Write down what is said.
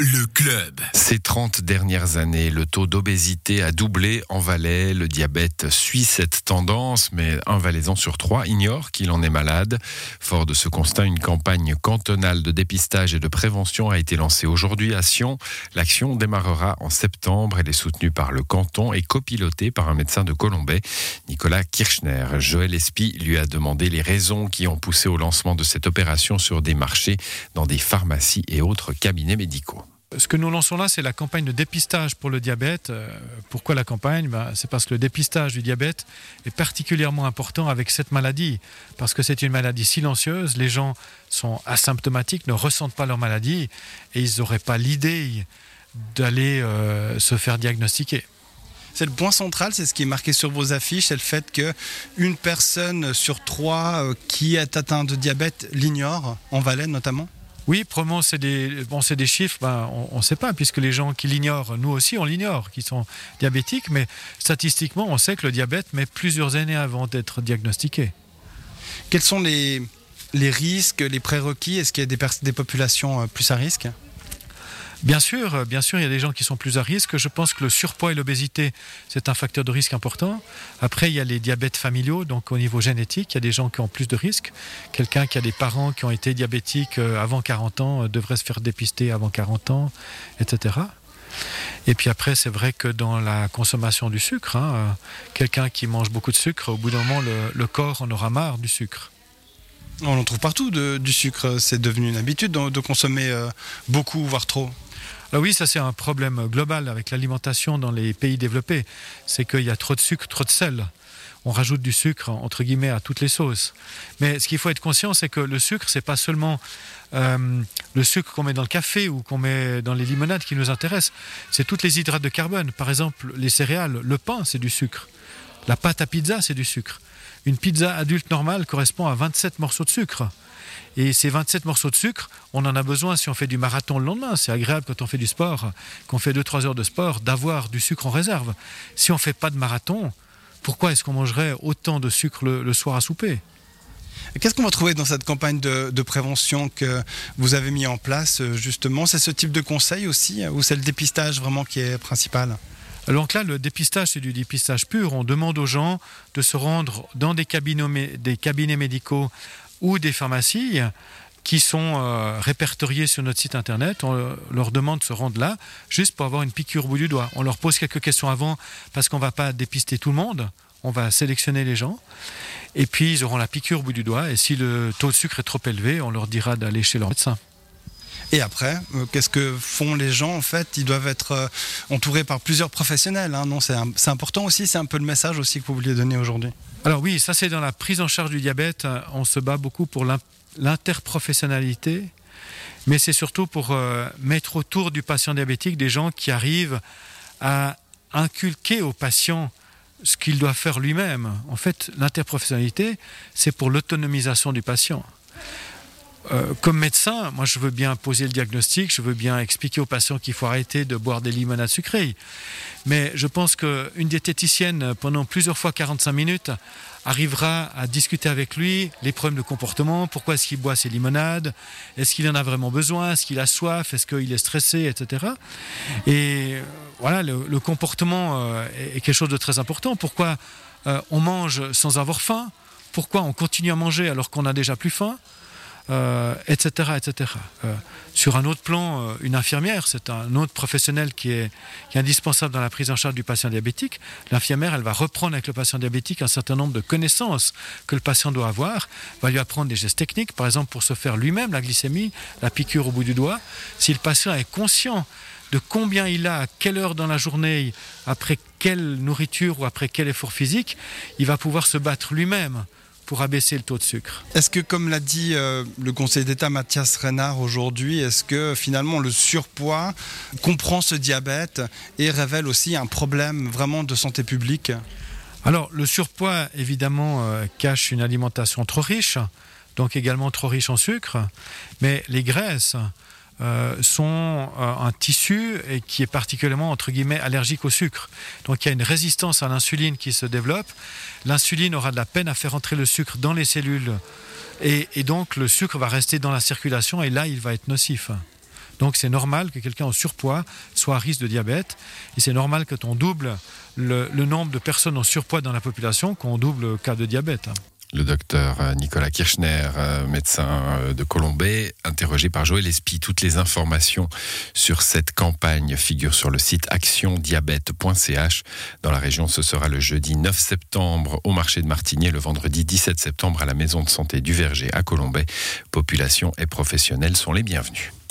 Le club. Ces 30 dernières années, le taux d'obésité a doublé en Valais. Le diabète suit cette tendance, mais un valaisan sur trois ignore qu'il en est malade. Fort de ce constat, une campagne cantonale de dépistage et de prévention a été lancée aujourd'hui à Sion. L'action démarrera en septembre. Elle est soutenue par le canton et copilotée par un médecin de Colombay, Nicolas Kirchner. Joël Espy lui a demandé les raisons qui ont poussé au lancement de cette opération sur des marchés, dans des pharmacies et autres cabinets médicaux. Ce que nous lançons là, c'est la campagne de dépistage pour le diabète. Euh, Pourquoi la campagne? Ben, C'est parce que le dépistage du diabète est particulièrement important avec cette maladie, parce que c'est une maladie silencieuse. Les gens sont asymptomatiques, ne ressentent pas leur maladie, et ils n'auraient pas l'idée d'aller euh, se faire diagnostiquer. C'est le point central, c'est ce qui est marqué sur vos affiches, c'est le fait que une personne sur trois euh, qui est atteinte de diabète l'ignore, en Valais notamment? Oui, probablement, c'est des, chiffres, ben, on ne sait pas, puisque les gens qui l'ignorent, nous aussi, on l'ignore, qui sont diabétiques, mais statistiquement, on sait que le diabète met plusieurs années avant d'être diagnostiqué. Quels sont les, risques, les prérequis? Est-ce qu'il y a des populations euh, plus à risque? Bien sûr, euh, bien sûr, il y a des gens qui sont plus à risque. Je pense que le surpoids et l'obésité, c'est un facteur de risque important. Après, il y a les diabètes familiaux, donc au niveau génétique, il y a des gens qui ont plus de risques. Quelqu'un qui a des parents qui ont été diabétiques euh, avant 40 ans euh, devrait se faire dépister avant 40 ans, etc. Et puis après, c'est vrai que dans la consommation du sucre, hein, quelqu'un qui mange beaucoup de sucre, au bout d'un moment, le, le corps en aura marre du sucre. On en trouve partout du sucre, c'est devenu une habitude de, consommer euh, beaucoup, voire trop. Ah oui, ça c'est un problème global avec l'alimentation dans les pays développés. C'est qu'il y a trop de sucre, trop de sel. On rajoute du sucre entre guillemets à toutes les sauces. Mais ce qu'il faut être conscient, c'est que le sucre, c'est pas seulement euh, le sucre qu'on met dans le café ou qu'on met dans les limonades qui nous intéresse. C'est toutes les hydrates de carbone. Par exemple, les céréales, le pain, c'est du sucre. La pâte à pizza, c'est du sucre. Une pizza adulte normale correspond à 27 morceaux de sucre. Et ces 27 morceaux de sucre, on en a besoin si on fait du marathon le lendemain. C'est agréable quand on fait du sport, qu'on fait 2-3 heures de sport, d'avoir du sucre en réserve. Si on ne fait pas de marathon, pourquoi est-ce qu'on mangerait autant de sucre le, soir à souper? Qu'est-ce qu'on va trouver dans cette campagne de, de prévention que vous avez mis en place euh, justement? C'est ce type de conseil aussi euh, ou c'est le dépistage vraiment qui est principal? Donc là, le dépistage, c'est du dépistage pur. On demande aux gens de se rendre dans des cabinets, médicaux ou des pharmacies qui sont euh, répertoriés sur notre site internet. On euh, leur demande de se rendre là juste pour avoir une piqûre au bout du doigt. On leur pose quelques questions avant parce qu'on ne va pas dépister tout le monde. On va sélectionner les gens. Et puis, ils auront la piqûre au bout du doigt. Et si le taux de sucre est trop élevé, on leur dira d'aller chez leur médecin. Et après, euh, qu'est-ce que font les gens en fait? Ils doivent être euh, entourés par plusieurs professionnels. hein, non, c'est important aussi. C'est un peu le message aussi que vous vouliez donner aujourd'hui. Alors oui, ça c'est dans la prise en charge du diabète. On se bat beaucoup pour l'in- l'interprofessionnalité, mais c'est surtout pour euh, mettre autour du patient diabétique des gens qui arrivent à inculquer au patient ce qu'il doit faire lui-même. En fait, l'interprofessionnalité, c'est pour l'autonomisation du patient. Euh, comme médecin, moi je veux bien poser le diagnostic, je veux bien expliquer au patient qu'il faut arrêter de boire des limonades sucrées. Mais je pense qu'une diététicienne, pendant plusieurs fois 45 minutes, arrivera à discuter avec lui les problèmes de comportement, pourquoi est-ce qu'il boit ces limonades, est-ce qu'il en a vraiment besoin, est-ce qu'il a soif, est-ce qu'il est stressé, etc. Et euh, voilà, le, comportement euh, est, quelque chose de très important. Pourquoi on mange sans avoir faim? Pourquoi on continue à manger alors qu'on a déjà plus faim? Euh, etc. etc. Euh, sur un autre plan, euh, une infirmière, c'est un autre professionnel qui est, qui est indispensable dans la prise en charge du patient diabétique. L'infirmière, elle va reprendre avec le patient diabétique un certain nombre de connaissances que le patient doit avoir, va lui apprendre des gestes techniques, par exemple pour se faire lui-même la glycémie, la piqûre au bout du doigt. Si le patient est conscient de combien il a, à quelle heure dans la journée, après quelle nourriture ou après quel effort physique, il va pouvoir se battre lui-même pour abaisser le taux de sucre. Est-ce que, comme l'a dit euh, le Conseil d'État Mathias Renard aujourd'hui, est-ce que finalement le surpoids comprend ce diabète et révèle aussi un problème vraiment de santé publique? Alors, le surpoids, évidemment, euh, cache une alimentation trop riche, donc également trop riche en sucre, mais les graisses euh, sont euh, un tissu et qui est particulièrement, entre guillemets, allergique au sucre. Donc il y a une résistance à l'insuline qui se développe. L'insuline aura de la peine à faire entrer le sucre dans les cellules et, donc le sucre va rester dans la circulation et là, il va être nocif. Donc c'est normal que quelqu'un en surpoids soit à risque de diabète. Et c'est normal que on double le, le nombre de personnes en surpoids dans la population, qu'on double le cas de diabète. Le docteur euh, Nicolas Kirchner, euh, médecin euh, de Colombay, interrogé par Joël Espy. Toutes les informations sur cette campagne figurent sur le site actiondiabète.ch. Dans la région, ce sera le jeudi 9 septembre au marché de Martigny, le vendredi 17 septembre à la maison de santé du Verger à Colombay. Population et professionnels sont les bienvenus.